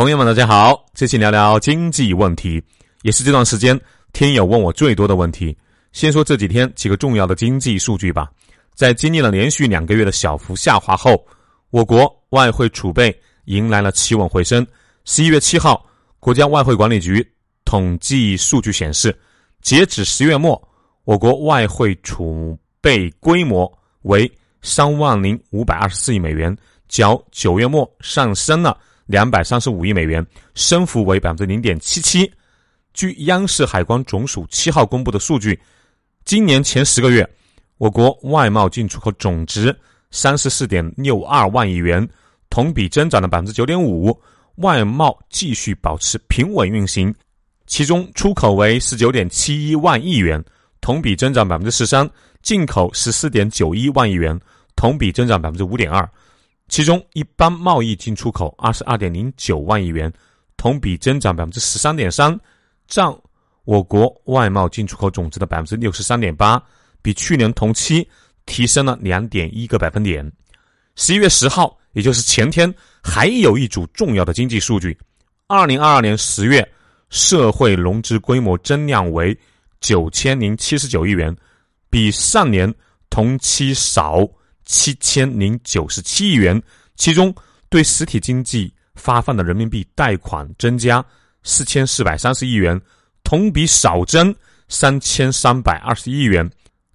朋友们，大家好，这期聊聊经济问题，也是这段时间听友问我最多的问题。先说这几天几个重要的经济数据吧。在经历了连续两个月的小幅下滑后，我国外汇储备迎来了企稳回升。十一月七号，国家外汇管理局统计数据显示，截止十月末，我国外汇储备规模为三万零五百二十四亿美元，较九月末上升了两百三十五亿美元，升幅为百分之零点七七。据央视海关总署七号公布的数据，今年前十个月。我国外贸进出口总值三十四点六二万亿元，同比增长了百分之九点五，外贸继续保持平稳运行。其中出口为十九点七一万亿元，同比增长百分之十三；进口十四点九一万亿元，同比增长百分之五点二。其中一般贸易进出口二十二点零九万亿元，同比增长百分之十三点三，占我国外贸进出口总值的百分之六十三点八。比去年同期提升了两点一个百分点。十一月十号，也就是前天，还有一组重要的经济数据：二零二二年十月，社会融资规模增量为九千零七十九亿元，比上年同期少七千零九十七亿元。其中，对实体经济发放的人民币贷款增加四千四百三十亿元，同比少增三千三百二十亿元。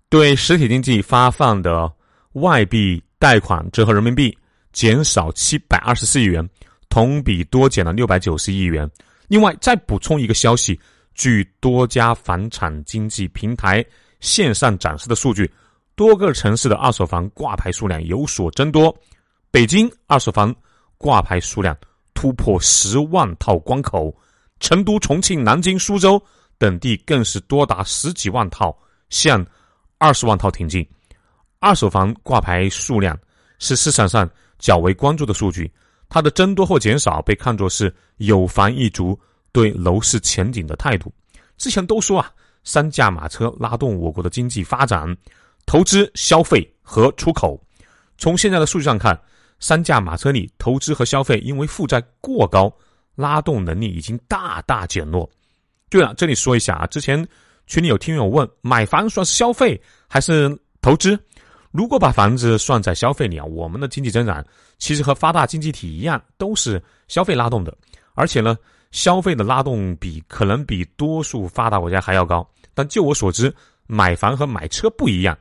对实体经济发放的外币贷款折合人民币减少七百二十四亿元，同比多减了六百九十亿元。另外，再补充一个消息：据多家房产经纪平台线上展示的数据，多个城市的二手房挂牌数量有所增多。北京二手房挂牌数量突破十万套关口，成都、重庆、南京、苏州等地更是多达十几万套。向二十万套挺进，二手房挂牌数量是市场上较为关注的数据。它的增多或减少被看作是有房一族对楼市前景的态度。之前都说啊，三驾马车拉动我国的经济发展，投资、消费和出口。从现在的数据上看，三驾马车里投资和消费因为负债过高，拉动能力已经大大减弱。对了，这里说一下啊，之前。群里有听友问：买房算是消费还是投资？如果把房子算在消费里啊，我们的经济增长其实和发达经济体一样，都是消费拉动的。而且呢，消费的拉动比可能比多数发达国家还要高。但就我所知，买房和买车不一样，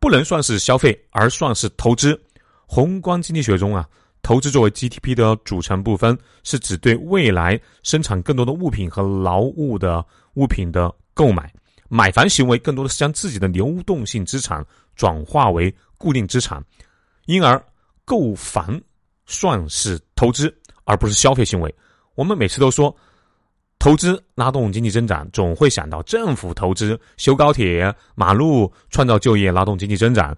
不能算是消费，而算是投资。宏观经济学中啊，投资作为 GDP 的组成部分，是指对未来生产更多的物品和劳务的物品的购买。买房行为更多的是将自己的流动性资产转化为固定资产，因而购房算是投资而不是消费行为。我们每次都说投资拉动经济增长，总会想到政府投资修高铁、马路、创造就业、拉动经济增长。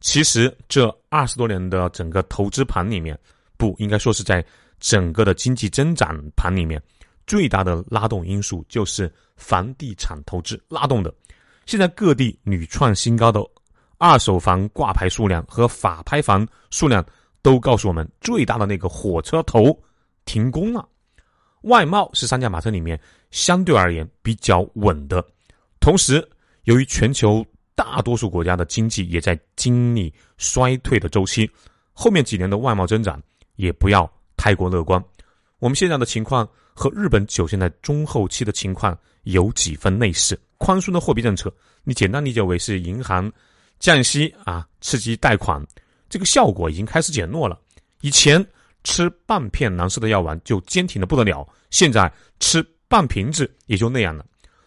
其实这二十多年的整个投资盘里面，不应该说是在整个的经济增长盘里面。最大的拉动因素就是房地产投资拉动的。现在各地屡创新高的二手房挂牌数量和法拍房数量，都告诉我们最大的那个火车头停工了。外贸是三驾马车里面相对而言比较稳的。同时，由于全球大多数国家的经济也在经历衰退的周期，后面几年的外贸增长也不要太过乐观。我们现在的情况。和日本九现在中后期的情况有几分类似，宽松的货币政策，你简单理解为是银行降息啊，刺激贷款，这个效果已经开始减弱了。以前吃半片蓝色的药丸就坚挺的不得了，现在吃半瓶子也就那样了。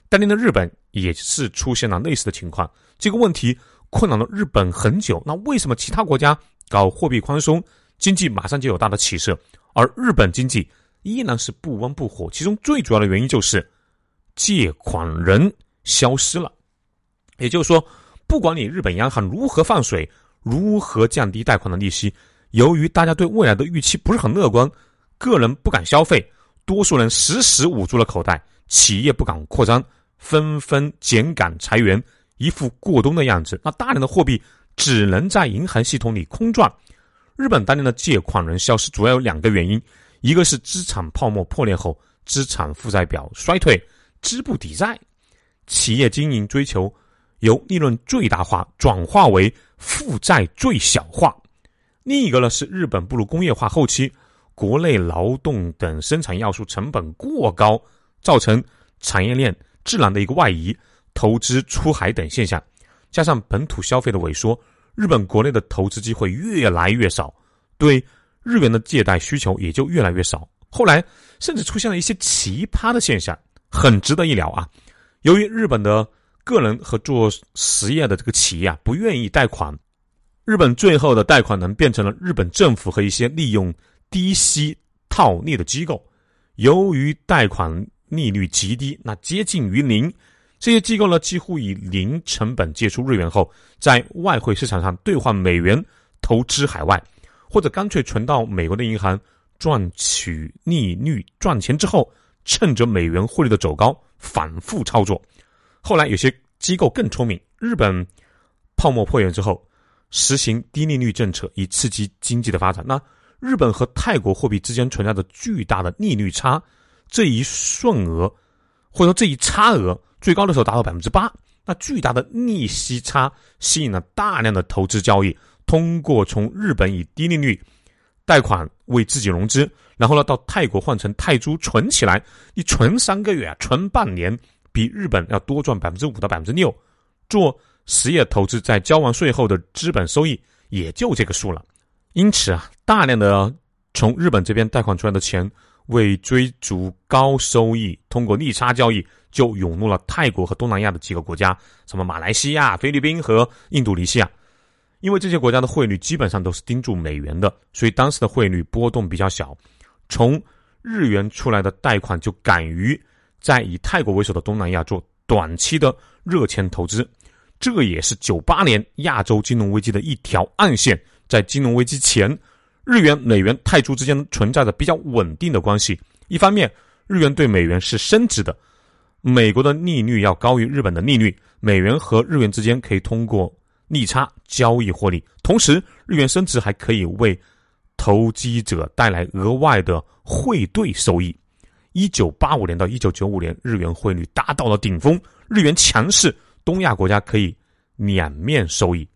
当年的日本也是出现了类似的情况，这个问题困扰了日本很久。那为什么其他国家搞货币宽松，经济马上就有大的起色，而日本经济？依然是不温不火，其中最主要的原因就是借款人消失了。也就是说，不管你日本央行如何放水，如何降低贷款的利息，由于大家对未来的预期不是很乐观，个人不敢消费，多数人时时捂住了口袋，企业不敢扩张，纷纷减岗裁员，一副过冬的样子。那大量的货币只能在银行系统里空转。日本当年的借款人消失，主要有两个原因。一个是资产泡沫破裂后资产负债表衰退，资不抵债，企业经营追求由利润最大化转化为负债最小化；另一个呢是日本步入工业化后期，国内劳动等生产要素成本过高，造成产业链自然的一个外移，投资出海等现象，加上本土消费的萎缩，日本国内的投资机会越来越少，对。日元的借贷需求也就越来越少，后来甚至出现了一些奇葩的现象，很值得一聊啊。由于日本的个人和做实业的这个企业啊不愿意贷款，日本最后的贷款人变成了日本政府和一些利用低息套利的机构。由于贷款利率极低，那接近于零，这些机构呢几乎以零成本借出日元后，在外汇市场上兑换美元投资海外。或者干脆存到美国的银行赚取利率赚钱之后，趁着美元汇率的走高反复操作。后来有些机构更聪明，日本泡沫破裂之后，实行低利率政策以刺激经济的发展。那日本和泰国货币之间存在着巨大的利率差，这一顺额或者说这一差额最高的时候达到百分之八，那巨大的利息差吸引了大量的投资交易。通过从日本以低利率贷款为自己融资，然后呢到泰国换成泰铢存起来，你存三个月啊，存半年，比日本要多赚百分之五到百分之六。做实业投资，在交完税后的资本收益也就这个数了。因此啊，大量的从日本这边贷款出来的钱，为追逐高收益，通过利差交易就涌入了泰国和东南亚的几个国家，什么马来西亚、菲律宾和印度尼西亚。因为这些国家的汇率基本上都是盯住美元的，所以当时的汇率波动比较小。从日元出来的贷款就敢于在以泰国为首的东南亚做短期的热钱投资，这也是九八年亚洲金融危机的一条暗线。在金融危机前，日元、美元、泰铢之间存在着比较稳定的关系。一方面，日元对美元是升值的，美国的利率要高于日本的利率，美元和日元之间可以通过。利差交易获利，同时日元升值还可以为投机者带来额外的汇兑收益。一九八五年到一九九五年，日元汇率达到了顶峰，日元强势，东亚国家可以两面收益。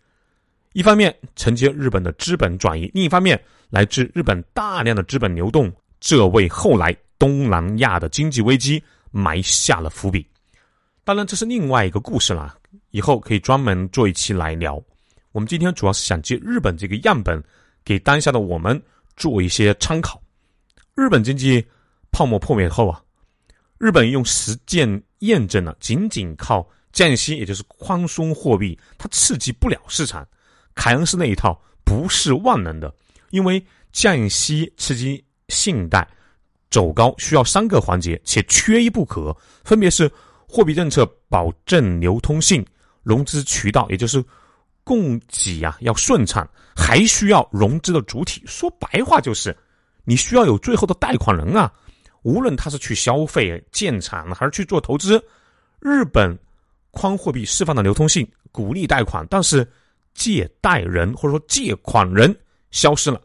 一方面承接日本的资本转移，另一方面来自日本大量的资本流动，这为后来东南亚的经济危机埋下了伏笔。当然，这是另外一个故事了。以后可以专门做一期来聊。我们今天主要是想借日本这个样本，给当下的我们做一些参考。日本经济泡沫破灭后啊，日本用实践验证了，仅仅靠降息，也就是宽松货币，它刺激不了市场。凯恩斯那一套不是万能的，因为降息刺激信贷走高需要三个环节，且缺一不可，分别是货币政策保证流通性。融资渠道，也就是供给啊，要顺畅，还需要融资的主体。说白话就是，你需要有最后的贷款人啊。无论他是去消费、建厂，还是去做投资，日本宽货币释放的流通性，鼓励贷款，但是借贷人或者说借款人消失了。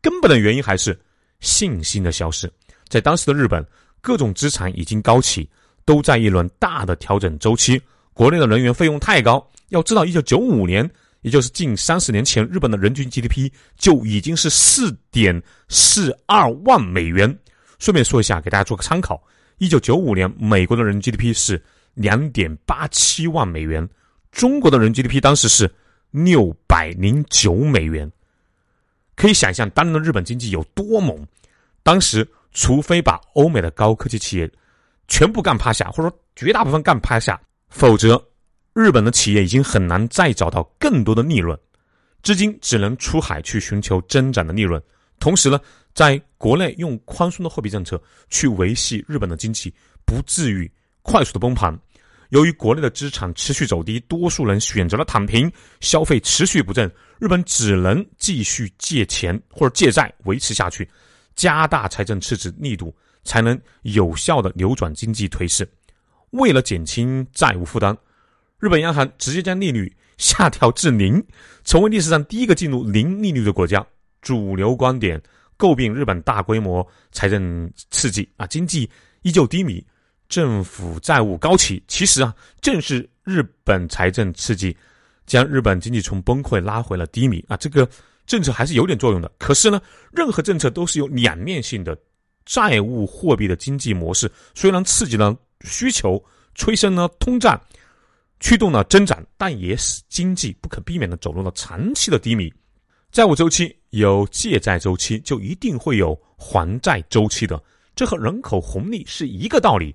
根本的原因还是信心的消失。在当时的日本，各种资产已经高企，都在一轮大的调整周期。国内的能源费用太高，要知道，一九九五年，也就是近三十年前，日本的人均 GDP 就已经是四点四二万美元。顺便说一下，给大家做个参考，一九九五年美国的人均 GDP 是两点八七万美元，中国的人均 GDP 当时是六百零九美元。可以想象当年的日本经济有多猛。当时，除非把欧美的高科技企业全部干趴下，或者说绝大部分干趴下。否则，日本的企业已经很难再找到更多的利润，资金只能出海去寻求增长的利润。同时呢，在国内用宽松的货币政策去维系日本的经济，不至于快速的崩盘。由于国内的资产持续走低，多数人选择了躺平，消费持续不振，日本只能继续借钱或者借债维持下去，加大财政赤字力度，才能有效的扭转经济颓势。为了减轻债务负担，日本央行直接将利率下调至零，成为历史上第一个进入零利率的国家。主流观点诟病日本大规模财政刺激啊，经济依旧低迷，政府债务高企。其实啊，正是日本财政刺激，将日本经济从崩溃拉回了低迷啊。这个政策还是有点作用的。可是呢，任何政策都是有两面性的。债务货币的经济模式虽然刺激了需求，催生了通胀，驱动了增长，但也使经济不可避免的走入了长期的低迷。债务周期有借债周期，就一定会有还债周期的，这和人口红利是一个道理。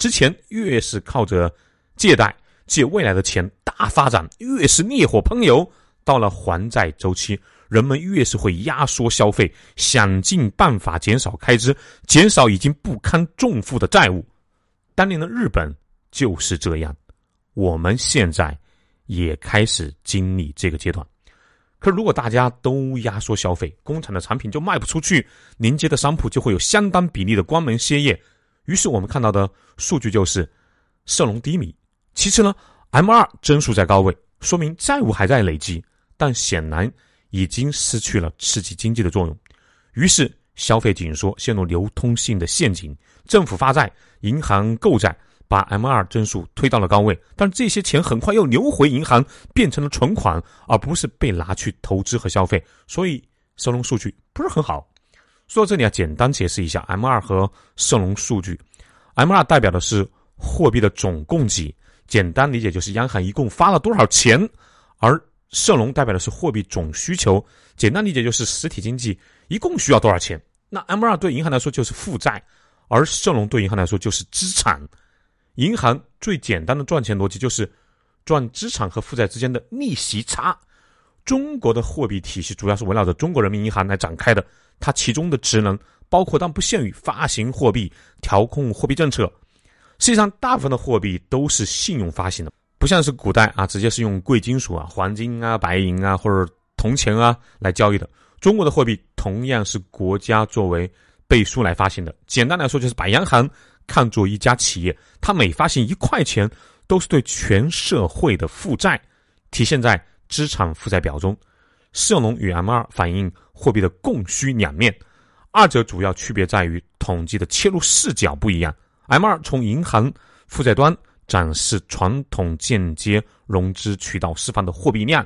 之前越是靠着借贷借未来的钱大发展，越是烈火烹油，到了还债周期。人们越是会压缩消费，想尽办法减少开支，减少已经不堪重负的债务。当年的日本就是这样，我们现在也开始经历这个阶段。可如果大家都压缩消费，工厂的产品就卖不出去，临街的商铺就会有相当比例的关门歇业。于是我们看到的数据就是社融低迷。其次呢，M 二增速在高位，说明债务还在累积，但显然。已经失去了刺激经济的作用，于是消费紧缩，陷入流通性的陷阱。政府发债，银行购债，把 M 二增速推到了高位。但这些钱很快又流回银行，变成了存款，而不是被拿去投资和消费。所以社融数据不是很好。说到这里啊，简单解释一下 M 二和社融数据。M 二代表的是货币的总供给，简单理解就是央行一共发了多少钱，而。社融代表的是货币总需求，简单理解就是实体经济一共需要多少钱。那 M 二对银行来说就是负债，而社融对银行来说就是资产。银行最简单的赚钱逻辑就是赚资产和负债之间的利息差。中国的货币体系主要是围绕着中国人民银行来展开的，它其中的职能包括但不限于发行货币、调控货币政策。实际上，大部分的货币都是信用发行的。不像是古代啊，直接是用贵金属啊、黄金啊、白银啊或者铜钱啊来交易的。中国的货币同样是国家作为背书来发行的。简单来说，就是把央行看作一家企业，它每发行一块钱，都是对全社会的负债，体现在资产负债表中。社融与 M 二反映货币的供需两面，二者主要区别在于统计的切入视角不一样。M 二从银行负债端。展示传统间接融资渠道释放的货币量，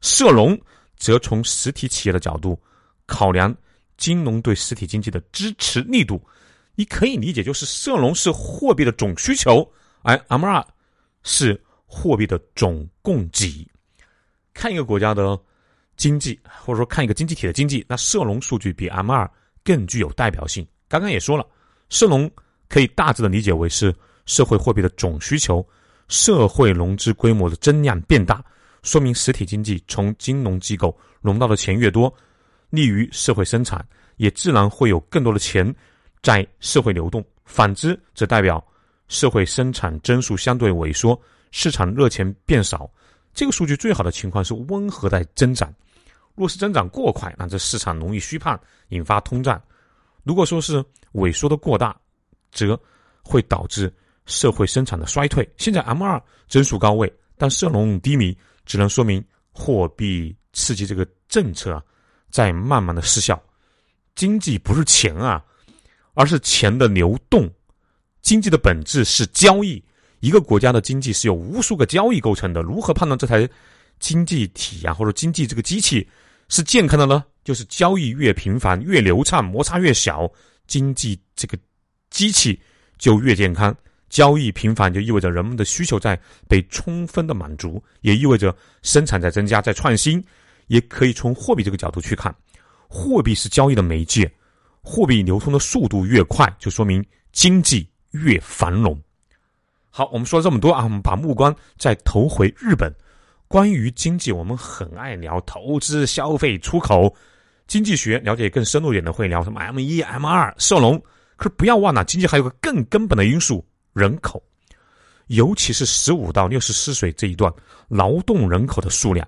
社融则从实体企业的角度考量金融对实体经济的支持力度。你可以理解，就是社融是货币的总需求，而 M 二是货币的总供给。看一个国家的经济，或者说看一个经济体的经济，那社融数据比 M 二更具有代表性。刚刚也说了，社融可以大致的理解为是。社会货币的总需求，社会融资规模的增量变大，说明实体经济从金融机构融到的钱越多，利于社会生产，也自然会有更多的钱在社会流动。反之，则代表社会生产增速相对萎缩，市场热钱变少。这个数据最好的情况是温和在增长。若是增长过快，那这市场容易虚胖，引发通胀；如果说是萎缩的过大，则会导致。社会生产的衰退，现在 M 二增速高位，但社融低迷，只能说明货币刺激这个政策啊，在慢慢的失效。经济不是钱啊，而是钱的流动。经济的本质是交易，一个国家的经济是由无数个交易构成的。如何判断这台经济体啊，或者经济这个机器是健康的呢？就是交易越频繁、越流畅、摩擦越小，经济这个机器就越健康。交易频繁就意味着人们的需求在被充分的满足，也意味着生产在增加、在创新。也可以从货币这个角度去看，货币是交易的媒介，货币流通的速度越快，就说明经济越繁荣。好，我们说了这么多啊，我们把目光再投回日本。关于经济，我们很爱聊投资、消费、出口。经济学了解更深入一点的会聊什么 M 一、M 二、社融。可是不要忘了，经济还有个更根本的因素。人口，尤其是十五到六十四岁这一段劳动人口的数量。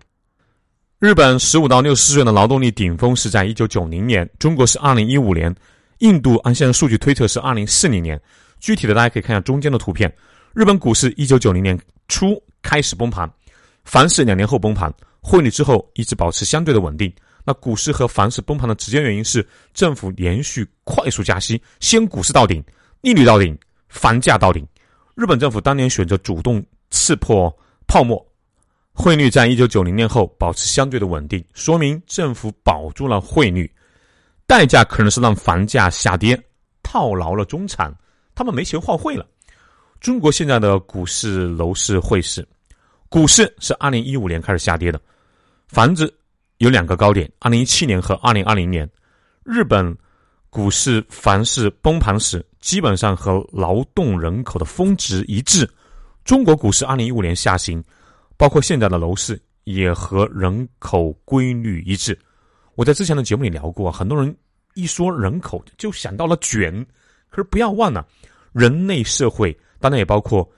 日本十五到六十四岁的劳动力顶峰是在一九九零年，中国是二零一五年，印度按现在数据推测是二零四零年。具体的大家可以看一下中间的图片。日本股市一九九零年初开始崩盘，凡是两年后崩盘，汇率之后一直保持相对的稳定。那股市和房市崩盘的直接原因是政府连续快速加息，先股市到顶，利率到顶，房价到顶。日本政府当年选择主动刺破泡沫，汇率在一九九零年后保持相对的稳定，说明政府保住了汇率，代价可能是让房价下跌，套牢了中产，他们没钱换汇了。中国现在的股市、楼市、汇市，股市是二零一五年开始下跌的，房子有两个高点，二零一七年和二零二零年，日本。股市、房市崩盘时，基本上和劳动人口的峰值一致。中国股市二零一五年下行，包括现在的楼市也和人口规律一致。我在之前的节目里聊过，很多人一说人口就想到了卷，可是不要忘了，人类社会当然也包括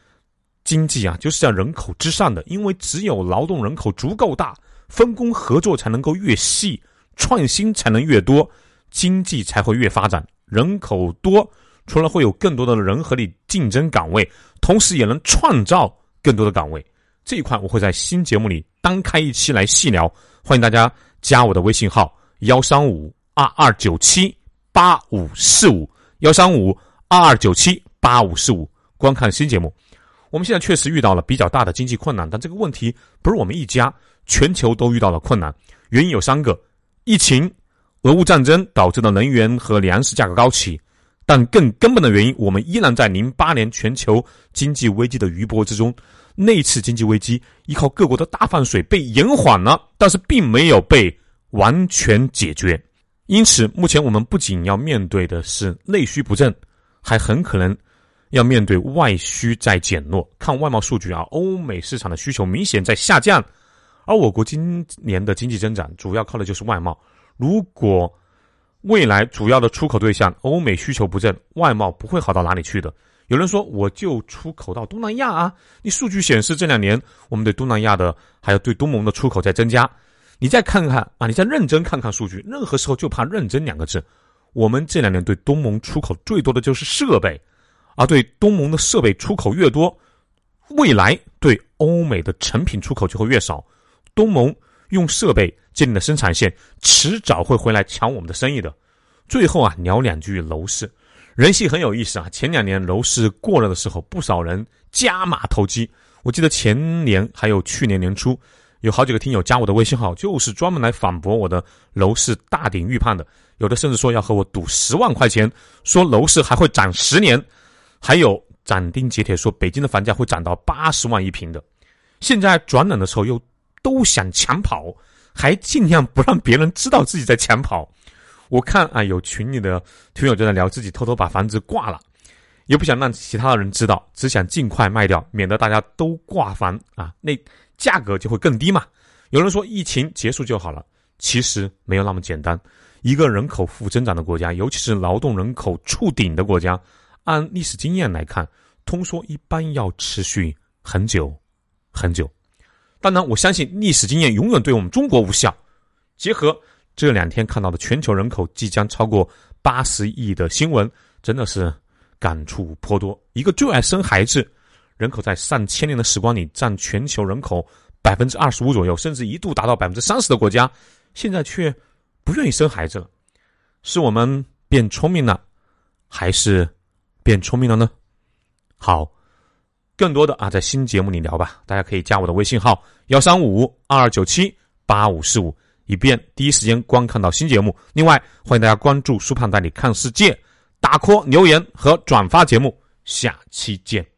经济啊，就是在人口之上的，因为只有劳动人口足够大，分工合作才能够越细，创新才能越多。经济才会越发展，人口多，除了会有更多的人和你竞争岗位，同时也能创造更多的岗位。这一块我会在新节目里单开一期来细聊，欢迎大家加我的微信号幺三五二二九七八五四五幺三五二二九七八五四五观看新节目。我们现在确实遇到了比较大的经济困难，但这个问题不是我们一家，全球都遇到了困难。原因有三个：疫情。俄乌战争导致的能源和粮食价格高企，但更根本的原因，我们依然在零八年全球经济危机的余波之中。那次经济危机依靠各国的大放水被延缓了，但是并没有被完全解决。因此，目前我们不仅要面对的是内需不振，还很可能要面对外需在减弱。看外贸数据啊，欧美市场的需求明显在下降，而我国今年的经济增长主要靠的就是外贸。如果未来主要的出口对象欧美需求不振，外贸不会好到哪里去的。有人说，我就出口到东南亚啊！你数据显示这两年我们对东南亚的还有对东盟的出口在增加。你再看看啊，你再认真看看数据。任何时候就怕认真两个字。我们这两年对东盟出口最多的就是设备，而对东盟的设备出口越多，未来对欧美的成品出口就会越少。东盟。用设备建立的生产线，迟早会回来抢我们的生意的。最后啊，聊两句楼市，人性很有意思啊。前两年楼市过了的时候，不少人加码投机。我记得前年还有去年年初，有好几个听友加我的微信号，就是专门来反驳我的楼市大顶预判的。有的甚至说要和我赌十万块钱，说楼市还会涨十年。还有斩钉截铁说北京的房价会涨到八十万一平的。现在转冷的时候又。都想抢跑，还尽量不让别人知道自己在抢跑。我看啊，有群里的群友就在聊自己偷偷把房子挂了，也不想让其他的人知道，只想尽快卖掉，免得大家都挂房啊，那价格就会更低嘛。有人说疫情结束就好了，其实没有那么简单。一个人口负增长的国家，尤其是劳动人口触顶的国家，按历史经验来看，通缩一般要持续很久很久。当然，我相信历史经验永远对我们中国无效。结合这两天看到的全球人口即将超过八十亿的新闻，真的是感触颇多。一个最爱生孩子，人口在上千年的时光里占全球人口百分之二十五左右，甚至一度达到百分之三十的国家，现在却不愿意生孩子了。是我们变聪明了，还是变聪明了呢？好。更多的啊，在新节目里聊吧。大家可以加我的微信号幺三五二二九七八五四五，以便第一时间观看到新节目。另外，欢迎大家关注“苏胖带你看世界”，打 call 留言和转发节目。下期见。